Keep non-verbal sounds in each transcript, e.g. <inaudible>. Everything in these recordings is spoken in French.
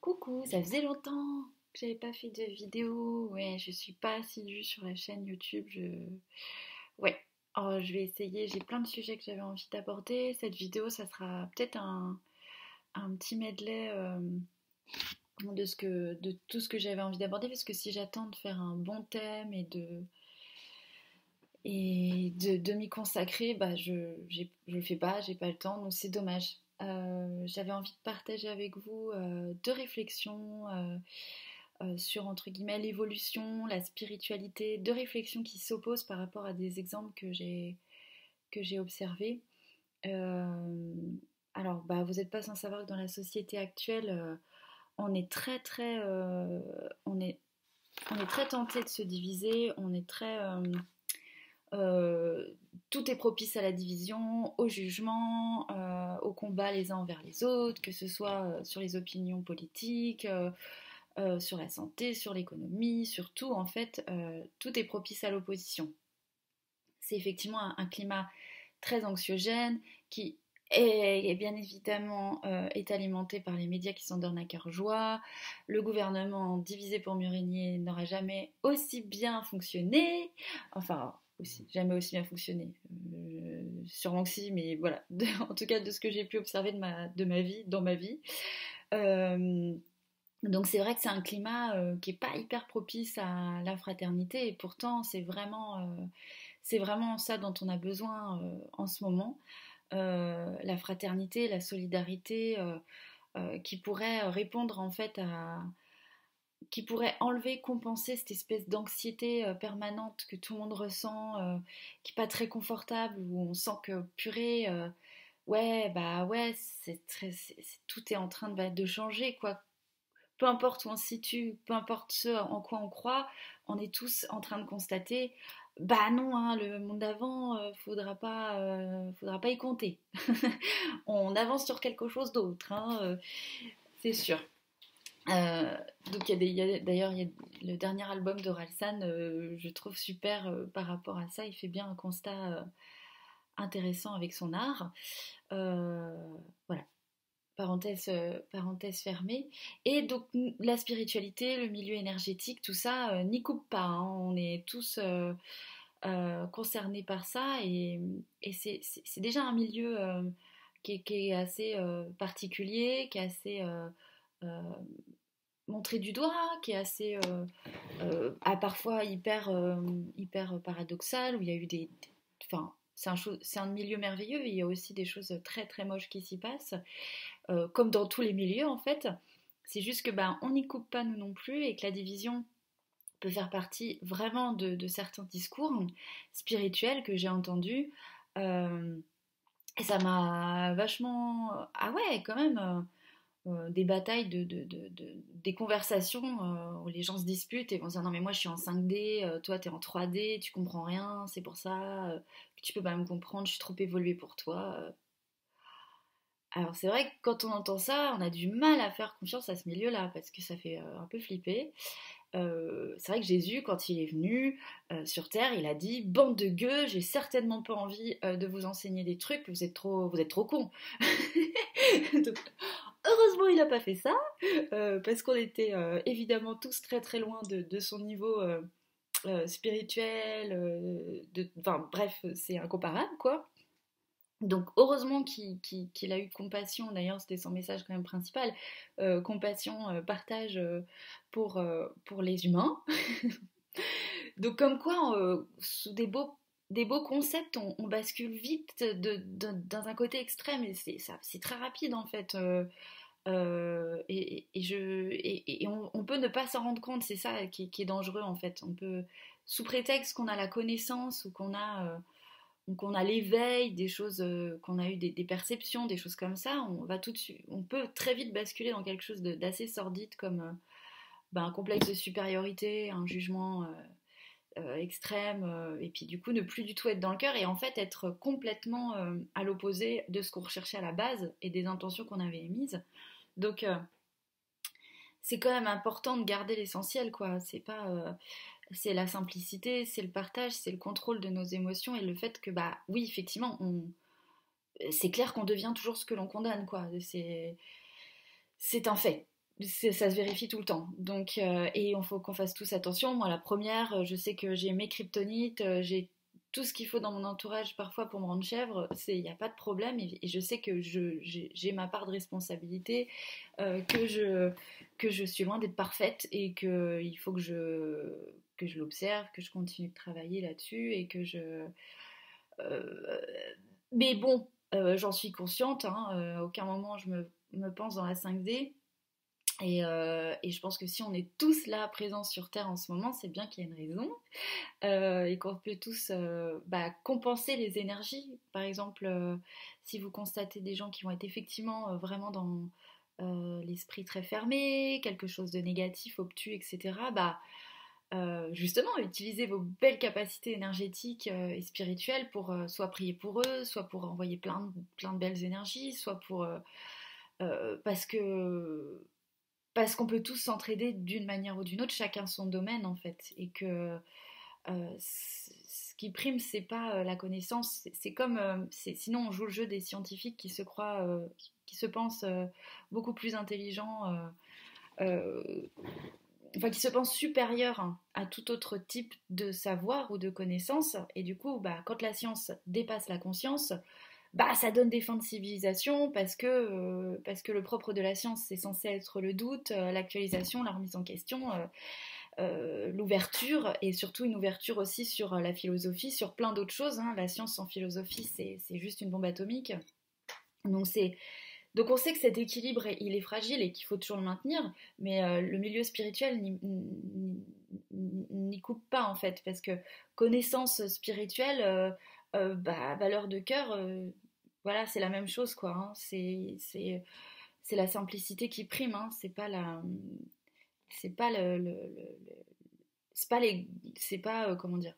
Coucou, ça faisait longtemps que j'avais pas fait de vidéo. Ouais, je suis pas assidue sur la chaîne YouTube. Je... Ouais, je vais essayer. J'ai plein de sujets que j'avais envie d'aborder. Cette vidéo, ça sera peut-être un, un, petit medley euh, de, que, de tout ce que j'avais envie d'aborder. Parce que si j'attends de faire un bon thème et de et de, de m'y consacrer, bah je ne le fais pas, j'ai pas le temps, donc c'est dommage. Euh, j'avais envie de partager avec vous euh, deux réflexions euh, sur entre guillemets l'évolution, la spiritualité, deux réflexions qui s'opposent par rapport à des exemples que j'ai que j'ai observés. alors, bah, vous n'êtes pas sans savoir que dans la société actuelle, on est très très on est on est très tenté de se diviser, on est très euh, tout est propice à la division, au jugement, euh, au combat les uns envers les autres, que ce soit euh, sur les opinions politiques, sur la santé, sur l'économie, sur tout en fait, tout est propice à l'opposition. C'est effectivement un, climat très anxiogène qui est, bien évidemment est alimenté par les médias qui s'en donnent à cœur joie. Le gouvernement divisé pour mieux régner n'aura jamais aussi bien fonctionné. Enfin, jamais aussi bien fonctionné. Euh, sûrement que si, mais voilà. <laughs> en tout cas, de ce que j'ai pu observer de ma, de ma vie, dans ma vie. Euh, donc c'est vrai que c'est un climat euh, qui n'est pas hyper propice à la fraternité et pourtant c'est vraiment, c'est vraiment ça dont on a besoin en ce moment. la fraternité, la solidarité qui pourrait répondre en fait à, qui pourrait enlever, compenser cette espèce d'anxiété euh, permanente que tout le monde ressent, euh, qui n'est pas très confortable, où on sent que purée, euh, ouais, bah ouais, c'est tout est en train de, de, changer, quoi. Peu importe où on se situe, peu importe ce en quoi on croit, on est tous en train de constater, bah non, hein, le monde d'avant, faudra pas, faudra pas y compter. <laughs> on avance sur quelque chose d'autre, hein, c'est sûr. Euh, donc il y a d'ailleurs le dernier album d'Oralsan, euh, je trouve super euh, par rapport à ça. Il fait bien un constat intéressant avec son art. voilà. Parenthèse, fermée. Et donc la spiritualité, le milieu énergétique, tout ça n'y coupe pas. Hein. On est tous concernés par ça et, c'est déjà un milieu qui est, assez particulier, qui est assez euh, montré du doigt, qui est assez, euh, euh, parfois hyper, hyper paradoxal, où il y a eu des, enfin, c'est un, un, milieu merveilleux, il y a aussi des choses très très moches qui s'y passent, comme dans tous les milieux en fait. C'est juste que ben on n'y coupe pas nous non plus et que la division peut faire partie vraiment de, de certains discours spirituels que j'ai entendus. et ça m'a vachement... Ah ouais, quand même euh, des batailles, de, des conversations euh, où les gens se disputent et vont se dire non mais moi je suis en 5D, euh, toi t'es en 3D, tu comprends rien, c'est pour ça, tu peux pas me comprendre, je suis trop évoluée pour toi. Alors c'est vrai que quand on entend ça, on a du mal à faire confiance à ce milieu-là parce que ça fait un peu flipper. c'est vrai que Jésus, quand il est venu sur Terre, il a dit Bande de gueux, j'ai certainement pas envie de vous enseigner des trucs, vous êtes trop, vous êtes trop cons. <laughs> Heureusement, il n'a pas fait ça, euh, parce qu'on était euh, évidemment tous très très loin de, son niveau euh, spirituel. enfin, bref, c'est incomparable, quoi. Donc, heureusement qu'il a eu compassion, d'ailleurs, c'était son message quand même principal compassion, partage pour, pour les humains. <laughs> Donc, comme quoi, sous des beaux des beaux concepts, on, bascule vite dans un côté extrême et c'est très rapide en fait. Euh, et, on, peut ne pas s'en rendre compte, c'est ça qui, est dangereux en fait. On peut, sous prétexte qu'on a la connaissance ou qu'on a, euh, qu'on a l'éveil, des choses, qu'on a eu des, perceptions, des choses comme ça, on va tout de suite, on peut très vite basculer dans quelque chose d'assez sordide comme ben, un complexe de supériorité, un jugement euh, extrême, euh, et puis du coup ne plus du tout être dans le cœur et en fait être complètement euh, à l'opposé de ce qu'on recherchait à la base et des intentions qu'on avait émises. Donc c'est quand même important de garder l'essentiel, quoi. C'est pas, c'est la simplicité, c'est le partage, c'est le contrôle de nos émotions et le fait que, bah, oui, effectivement, c'est clair qu'on devient toujours ce que l'on condamne, quoi. C'est, un fait ça se vérifie tout le temps. Donc, et il faut qu'on fasse tous attention. Moi, la première, je sais que j'ai mes kryptonites, j'ai tout ce qu'il faut dans mon entourage parfois pour me rendre chèvre, il n'y a pas de problème et, je sais que j'ai ma part de responsabilité, euh, que, je, suis loin d'être parfaite et qu'il faut que je, que je l'observe, que je continue de travailler là-dessus et que je... Euh, mais bon, euh, j'en suis consciente, hein, à aucun moment je me pense dans la 5D. Euh, et, je pense que si on est tous là présents sur Terre en ce moment, c'est bien qu'il y a une raison euh, et qu'on peut tous euh, bah, compenser les énergies. Par exemple, si vous constatez des gens qui vont être effectivement vraiment dans l'esprit très fermé, quelque chose de négatif, obtus, etc., bah, justement, utilisez vos belles capacités énergétiques et spirituelles pour soit prier pour eux, soit pour envoyer plein plein de belles énergies, soit pour... parce que parce qu'on peut tous s'entraider d'une manière ou d'une autre, chacun son domaine en fait, et que euh, ce qui prime c'est pas euh, la connaissance, c'est comme euh, sinon on joue le jeu des scientifiques qui se croient, qui se pensent beaucoup plus intelligents, enfin qui se pensent supérieurs à tout autre type de savoir ou de connaissance, et du coup bah, quand la science dépasse la conscience, bah ça donne des fins de civilisation parce que, euh, parce que le propre de la science c'est censé être le doute, euh, l'actualisation, la remise en question, euh, l'ouverture et surtout une ouverture aussi sur la philosophie, sur plein d'autres choses. Hein. La science sans philosophie c'est juste une bombe atomique. Donc c'est donc on sait que cet équilibre, il est fragile et qu'il faut toujours le maintenir, mais le milieu spirituel n'y coupe pas en fait, parce que connaissance spirituelle, bah, valeur de cœur, voilà, c'est la même chose, quoi. Hein. C'est, la simplicité qui prime, hein. C'est pas la. C'est pas le. le, c'est pas les. C'est pas. Euh, comment dire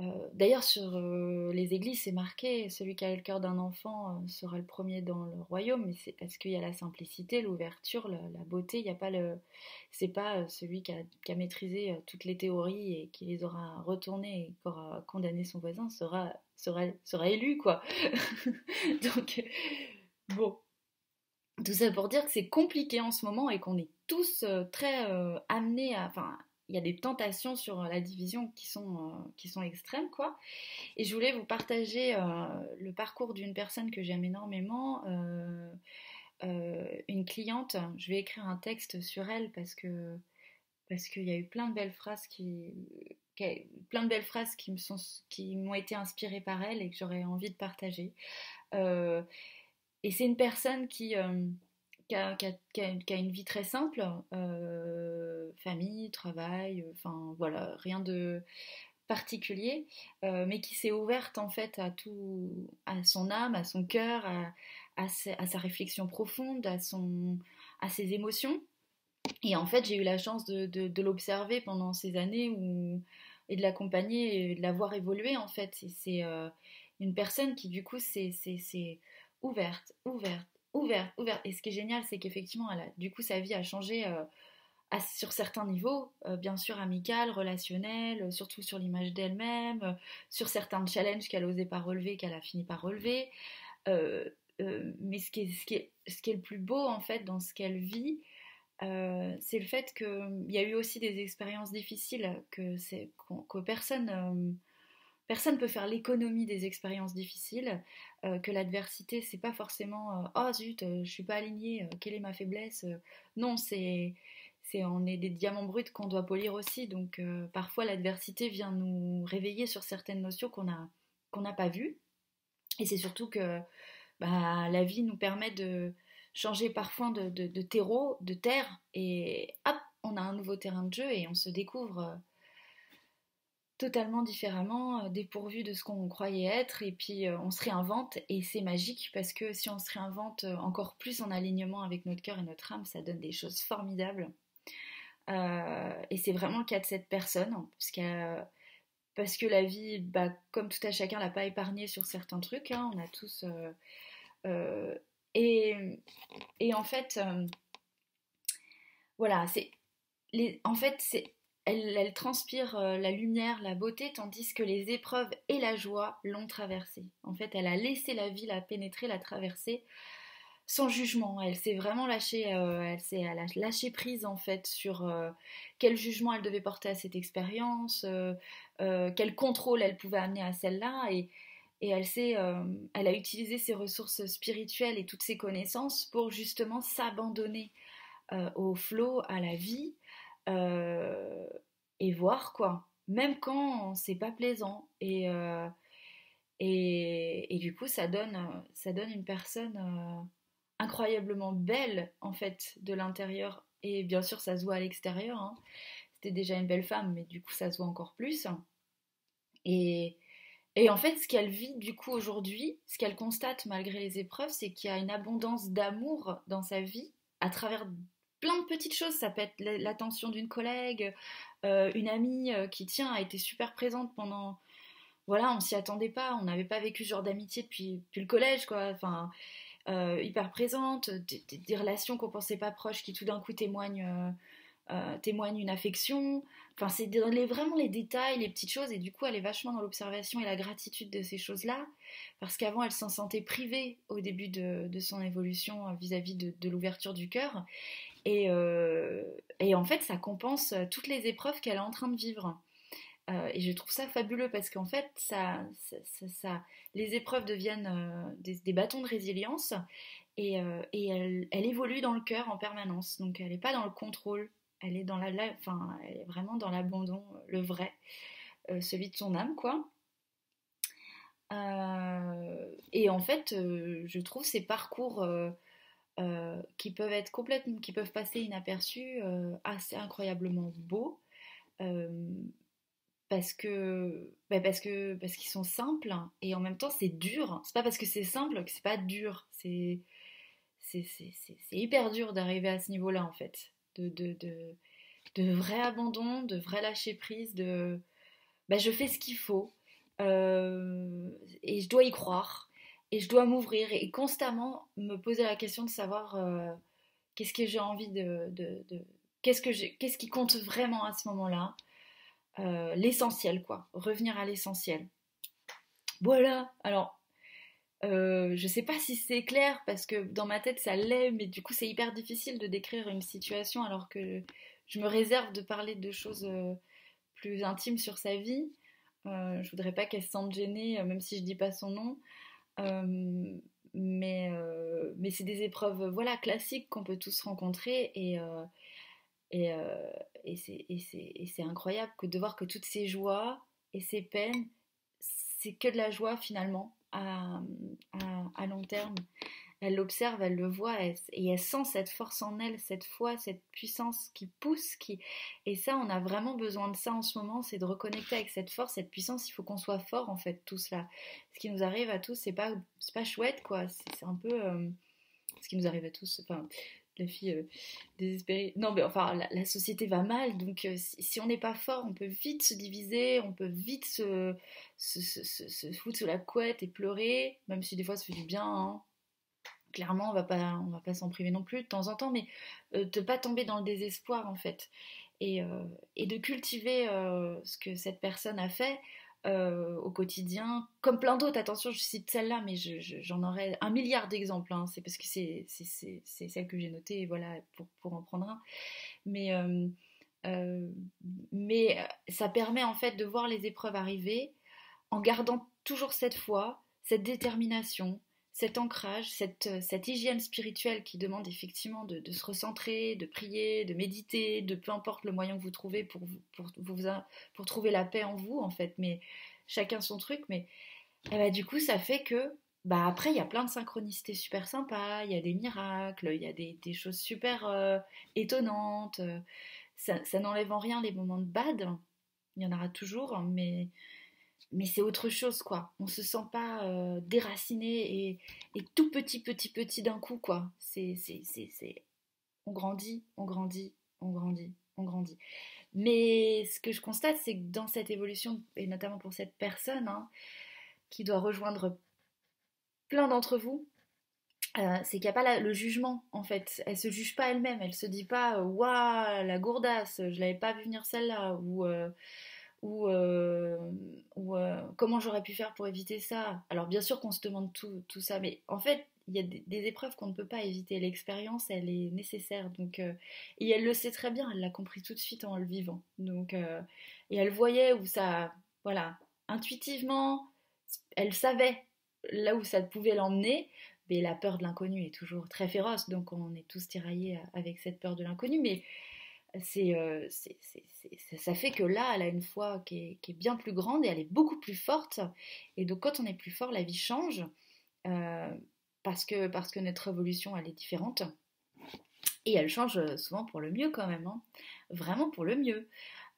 euh, d'ailleurs, sur euh, les églises, c'est marqué celui qui a le cœur d'un enfant euh, sera le premier dans le royaume, mais c'est parce qu'il y a la simplicité, l'ouverture, la, beauté. Il n'y a pas le, c'est pas celui qui a, maîtrisé toutes les théories et qui les aura retournées et qui aura condamné son voisin sera, sera, sera élu, quoi. <laughs> Donc, bon. Tout ça pour dire que c'est compliqué en ce moment et qu'on est tous très amenés à, il y a des tentations sur la division qui sont, euh, qui sont extrêmes, quoi. Et je voulais vous partager euh, le parcours d'une personne que j'aime énormément, euh, une cliente. Je vais écrire un texte sur elle parce que parce qu'il y a eu plein de belles phrases qui, plein de belles phrases qui me sont qui m'ont été inspirées par elle et que j'aurais envie de partager. et c'est une personne qui qui a, une vie très simple, euh, famille, travail, enfin voilà, rien de particulier, euh, mais qui s'est ouverte en fait à tout, à son âme, à son cœur, à, sa réflexion profonde, à, ses émotions. Et en fait, j'ai eu la chance de, l'observer pendant ces années où, et de l'accompagner et de la voir évoluer en fait. C'est euh, une personne qui du coup s'est ouverte, ouverte, ouverte, ouverte. Et ce qui est génial, c'est qu'effectivement, du coup, sa vie a changé euh, sur certains niveaux, euh, bien sûr amical, relationnel, euh, surtout sur l'image d'elle-même, sur certains challenges qu'elle n'osait pas relever, qu'elle a fini par relever. mais ce qui, est, ce, qui est, ce qui est le plus beau, en fait, dans ce qu'elle vit, c'est le fait qu'il y a eu aussi des expériences difficiles que, que personne Personne peut faire l'économie des expériences difficiles, euh, que l'adversité, c'est pas forcément euh, oh zut, euh, je suis pas alignée, quelle est ma faiblesse Non, c'est c'est on est des diamants bruts qu'on doit polir aussi. Donc parfois l'adversité vient nous réveiller sur certaines notions qu'on a qu'on n'a pas vues. Et c'est surtout que bah, la vie nous permet de changer parfois de, terreau, de terre, et hop, on a un nouveau terrain de jeu et on se découvre totalement différemment, euh, dépourvu de ce qu'on croyait être, et puis euh, on se réinvente, et c'est magique parce que si on se réinvente euh, encore plus en alignement avec notre cœur et notre âme, ça donne des choses formidables. Et c'est vraiment le cas de cette personne, parce, parce que la vie, bah, comme tout à chacun, l'a pas épargné sur certains trucs, hein, on a tous... et, et, en fait, voilà, c'est... En fait, c'est elle, transpire euh, la lumière, la beauté, tandis que les épreuves et la joie l'ont traversée. En fait, elle a laissé la vie la pénétrer, la traverser. Sans jugement. Elle s'est vraiment lâchée, elle s'est lâché prise en fait sur quel jugement elle devait porter à cette expérience, quel contrôle elle pouvait amener à celle-là, et, elle, a utilisé ses ressources spirituelles et toutes ses connaissances pour justement s'abandonner au flot, à la vie, et voir quoi, même quand c'est pas plaisant. Et, et, et, du coup, ça donne, ça donne une personne incroyablement belle en fait de l'intérieur et bien sûr ça se voit à l'extérieur. Hein. C'était déjà une belle femme mais du coup ça se voit encore plus. Et, et en fait ce qu'elle vit du coup aujourd'hui, ce qu'elle constate malgré les épreuves, c'est qu'il y a une abondance d'amour dans sa vie à travers plein de petites choses. Ça peut être l'attention d'une collègue, euh, une amie euh, qui tient a été super présente pendant voilà, on s'y attendait pas, on n'avait pas vécu ce genre d'amitié depuis, depuis, le collège, quoi. Enfin, euh, hyper présente, des, relations qu'on pensait pas proches qui tout d'un coup témoignent, euh, euh, témoignent une affection. Enfin, c'est vraiment les détails, les petites choses, et du coup, elle est vachement dans l'observation et la gratitude de ces choses-là, parce qu'avant, elle s'en sentait privée au début de, son évolution vis-à-vis de, l'ouverture du cœur. Et, et, en fait, ça compense toutes les épreuves qu'elle est en train de vivre. Euh, et je trouve ça fabuleux parce qu'en fait, ça, ça, les épreuves deviennent euh, des, bâtons de résilience et, euh, et elle, évolue dans le cœur en permanence. Donc elle n'est pas dans le contrôle, elle est, dans la, elle est vraiment dans l'abandon, le vrai, celui de son âme, quoi. et en fait, je trouve ces parcours qui peuvent être qui peuvent passer inaperçus, assez incroyablement beaux parce que bah, parce que parce qu'ils sont simples et en même temps c'est dur. C'est pas parce que c'est simple que c'est pas dur. C'est c'est hyper dur d'arriver à ce niveau-là en fait, de, de, de, vrai abandon, de vrai lâcher prise, de bah, je fais ce qu'il faut euh, et je dois y croire et je dois m'ouvrir et constamment me poser la question de savoir euh, qu'est-ce que j'ai envie de, de qu'est-ce que qu'est-ce qui compte vraiment à ce moment-là euh, l'essentiel, quoi. Revenir à l'essentiel. Voilà. Alors, euh, je sais pas si c'est clair parce que dans ma tête ça l'est, mais du coup c'est hyper difficile de décrire une situation alors que je me réserve de parler de choses euh, plus intimes sur sa vie. je voudrais pas qu'elle se sente gênée, même si je dis pas son nom. mais mais c'est des épreuves voilà classiques qu'on peut tous rencontrer et et, euh, et c'est incroyable que de voir que toutes ces joies et ces peines, c'est que de la joie finalement à, long terme. Elle l'observe, elle le voit et elle sent cette force en elle, cette foi, cette puissance qui pousse. Et ça, on a vraiment besoin de ça en ce moment, c'est de reconnecter avec cette force, cette puissance. Il faut qu'on soit fort en fait, tout cela. Ce qui nous arrive à tous, c'est pas, pas chouette quoi. C'est un peu. Euh, ce qui nous arrive à tous. La fille euh, désespérée. Non, mais enfin, la, société va mal, donc euh, si, on n'est pas fort, on peut vite se diviser, on peut vite se, se, foutre sous la couette et pleurer, même si des fois ça fait du bien. Hein. Clairement, on va pas, va pas s'en priver non plus de temps en temps, mais euh, de pas tomber dans le désespoir en fait, et, et de cultiver ce que cette personne a fait euh, au quotidien, comme plein d'autres. Attention, je cite celle-là, mais j'en aurais un milliard d'exemples. Hein. C'est parce que c'est celle que j'ai notée, voilà, pour, pour, en prendre un. Mais, euh, euh, mais ça permet en fait de voir les épreuves arriver en gardant toujours cette foi, cette détermination, cet ancrage, cette, cette, hygiène spirituelle qui demande effectivement de, se recentrer, de prier, de méditer, de peu importe le moyen que vous trouvez pour, pour, pour trouver la paix en vous, en fait, mais chacun son truc, mais eh ben, du coup, ça fait que, bah après, il y a plein de synchronicités super sympas, il y a des miracles, il y a des, choses super euh, étonnantes, ça, ça n'enlève en rien les moments de bad, il y en aura toujours, mais mais c'est autre chose, quoi. On se sent pas euh, déraciné et, tout petit, petit, petit d'un coup, quoi. C'est, c'est, c'est, On grandit, on grandit, on grandit, on grandit. Mais ce que je constate, c'est que dans cette évolution, et notamment pour cette personne hein, qui doit rejoindre plein d'entre vous, euh, c'est qu'il n'y a pas le jugement en fait. Elle se juge pas elle-même. Elle se dit pas waouh la gourdasse, je l'avais pas vu venir celle-là ou euh, ou, euh, euh, comment j'aurais pu faire pour éviter ça? Alors bien sûr qu'on se demande tout, ça, mais en fait, il y a des, épreuves qu'on ne peut pas éviter. L'expérience, elle est nécessaire. Donc, euh, et elle le sait très bien, elle l'a compris tout de suite en le vivant. Donc, et elle voyait où ça, voilà, intuitivement, elle savait là où ça pouvait l'emmener. Mais la peur de l'inconnu est toujours très féroce, donc on est tous tiraillés avec cette peur de l'inconnu. Mais c'est, ça fait que là, elle a une foi qui est, bien plus grande et elle est beaucoup plus forte. Et donc, quand on est plus fort, la vie change. Euh, parce, que, parce que notre évolution, elle est différente. Et elle change souvent pour le mieux quand même, hein. vraiment pour le mieux.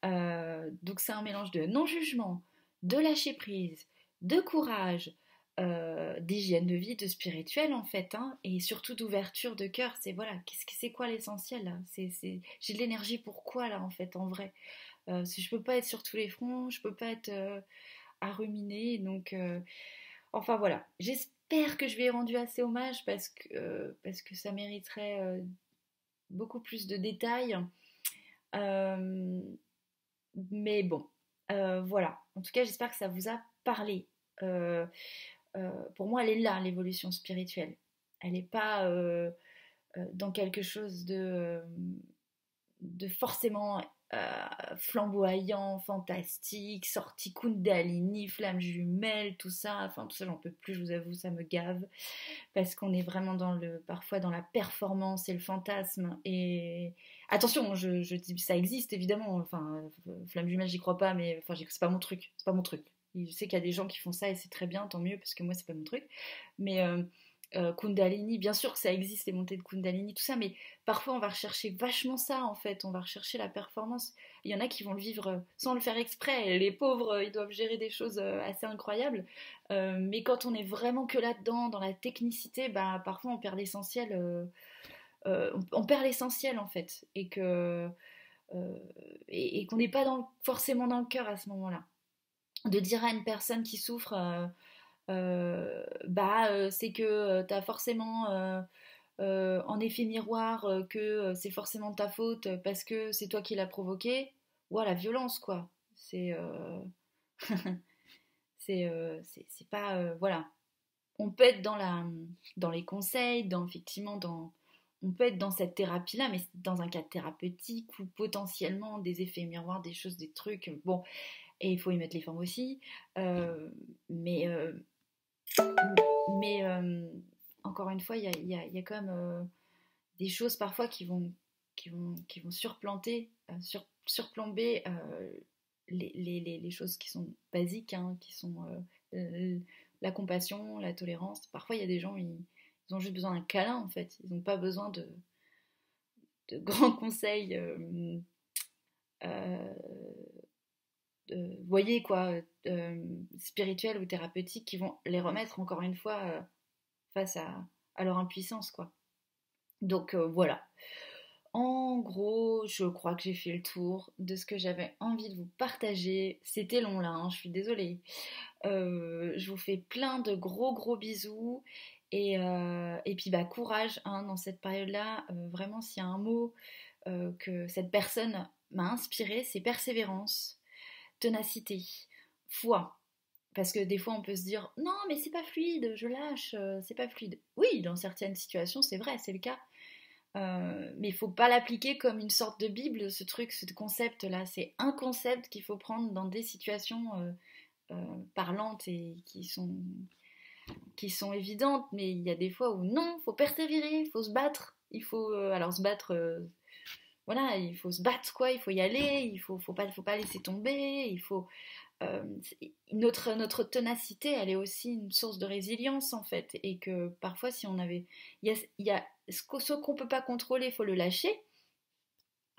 Euh, donc c'est un mélange de non-jugement, de lâcher prise, de courage, euh, d'hygiène de vie, de spirituel en fait, hein, et surtout d'ouverture de cœur. C'est voilà, qu'est-ce que c'est quoi l'essentiel c'est, J'ai de l'énergie pour quoi là en fait, en vrai? Euh, Si je peux pas être sur tous les fronts, je peux pas être à ruminer, donc enfin voilà. J'espère que je lui ai rendu assez hommage parce que, euh, parce que ça mériterait euh, beaucoup plus de détails. Euh, mais bon, voilà. En tout cas, j'espère que ça vous a parlé. Pour moi, elle est là, l'évolution spirituelle. Elle n'est pas dans quelque chose de, forcément euh, flamboyant, fantastique, sorti Kundalini, flamme jumelle, tout ça. Enfin, tout ça, j'en peux plus, je vous avoue, ça me gave. Parce qu'on est vraiment parfois dans la performance et le fantasme. Et attention, je, dis, ça existe évidemment. Enfin, flamme jumelle, j'y crois pas, mais enfin, c'est pas mon truc. C'est pas mon truc. Je sais qu'il y a des gens qui font ça et c'est très bien, tant mieux, parce que moi, c'est pas mon truc. Mais. Euh, euh, Kundalini, bien sûr que ça existe, les montées de Kundalini, tout ça, mais parfois on va rechercher vachement ça en fait, on va rechercher la performance. Il y en a qui vont le vivre euh, sans le faire exprès, les pauvres, ils doivent gérer des choses assez incroyables, mais quand on est vraiment que là-dedans, dans la technicité, bah, parfois on perd l'essentiel, on, perd l'essentiel en fait, et que et, qu'on n'est pas forcément dans le cœur à ce moment-là. De dire à une personne qui souffre euh, bah, euh, c'est que euh, tu as forcément en effet miroir que c'est forcément ta faute parce que c'est toi qui l'as provoqué. Ou la violence, quoi. C'est. <laughs> c'est pas. voilà. On peut être dans les conseils, dans, effectivement, dans, on peut être dans cette thérapie-là, mais dans un cadre thérapeutique ou potentiellement des effets miroirs, des choses, des trucs. Bon, et il faut y mettre les formes aussi. mais mais euh, encore une fois, il y a, quand même euh, des choses parfois qui vont, qui vont, qui vont surplanter, euh, sur, surplomber les, les, les, choses qui sont basiques, hein, qui sont la compassion, la tolérance. Parfois, il y a des gens, ils, ils ont juste besoin d'un câlin en fait. Ils n'ont pas besoin de, de <laughs> grands conseils voyez quoi, euh, spirituels ou thérapeutiques qui vont les remettre encore une fois euh, face à, leur impuissance quoi. Donc euh, voilà. En gros, je crois que j'ai fait le tour de ce que j'avais envie de vous partager. C'était long là, hein, je suis désolée. je vous fais plein de gros gros bisous. Et, et puis bah courage hein, dans cette période-là. vraiment, s'il y a un mot que cette personne m'a inspiré, c'est persévérance ténacité, foi. Parce que des fois on peut se dire non mais c'est pas fluide, je lâche, euh, c'est pas fluide. Oui, dans certaines situations c'est vrai, c'est le cas. Euh, mais il faut pas l'appliquer comme une sorte de bible, ce truc, ce concept-là. C'est un concept qu'il faut prendre dans des situations euh, parlantes et qui sont, qui sont évidentes. Mais il y a des fois où non, faut persévérer, il faut se battre. Il faut alors se battre voilà, il faut se battre, quoi, il faut y aller, il faut, faut, pas, faut pas laisser tomber, il faut... Euh, notre, notre elle est aussi une source de résilience, en fait, et que parfois, si on avait... Y a, ce qu'on peut pas contrôler, il faut le lâcher,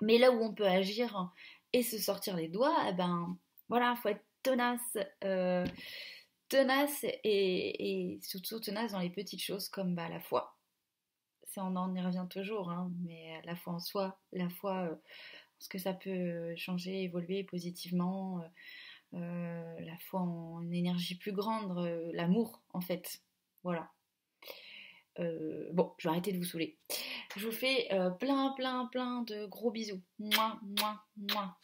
mais là où on peut agir et se sortir les doigts, eh ben, voilà, il faut être tenace, euh, tenace et, et, surtout tenace dans les petites choses comme bah, la foi on en y revient toujours, hein, mais la foi en soi, la foi, euh, ce que ça peut changer, évoluer positivement, euh, euh, la foi en énergie plus grande, l'amour en fait. Voilà. bon, je vais arrêter de vous saouler. Je vous fais plein, plein, plein de gros bisous. Moi, moi, moi.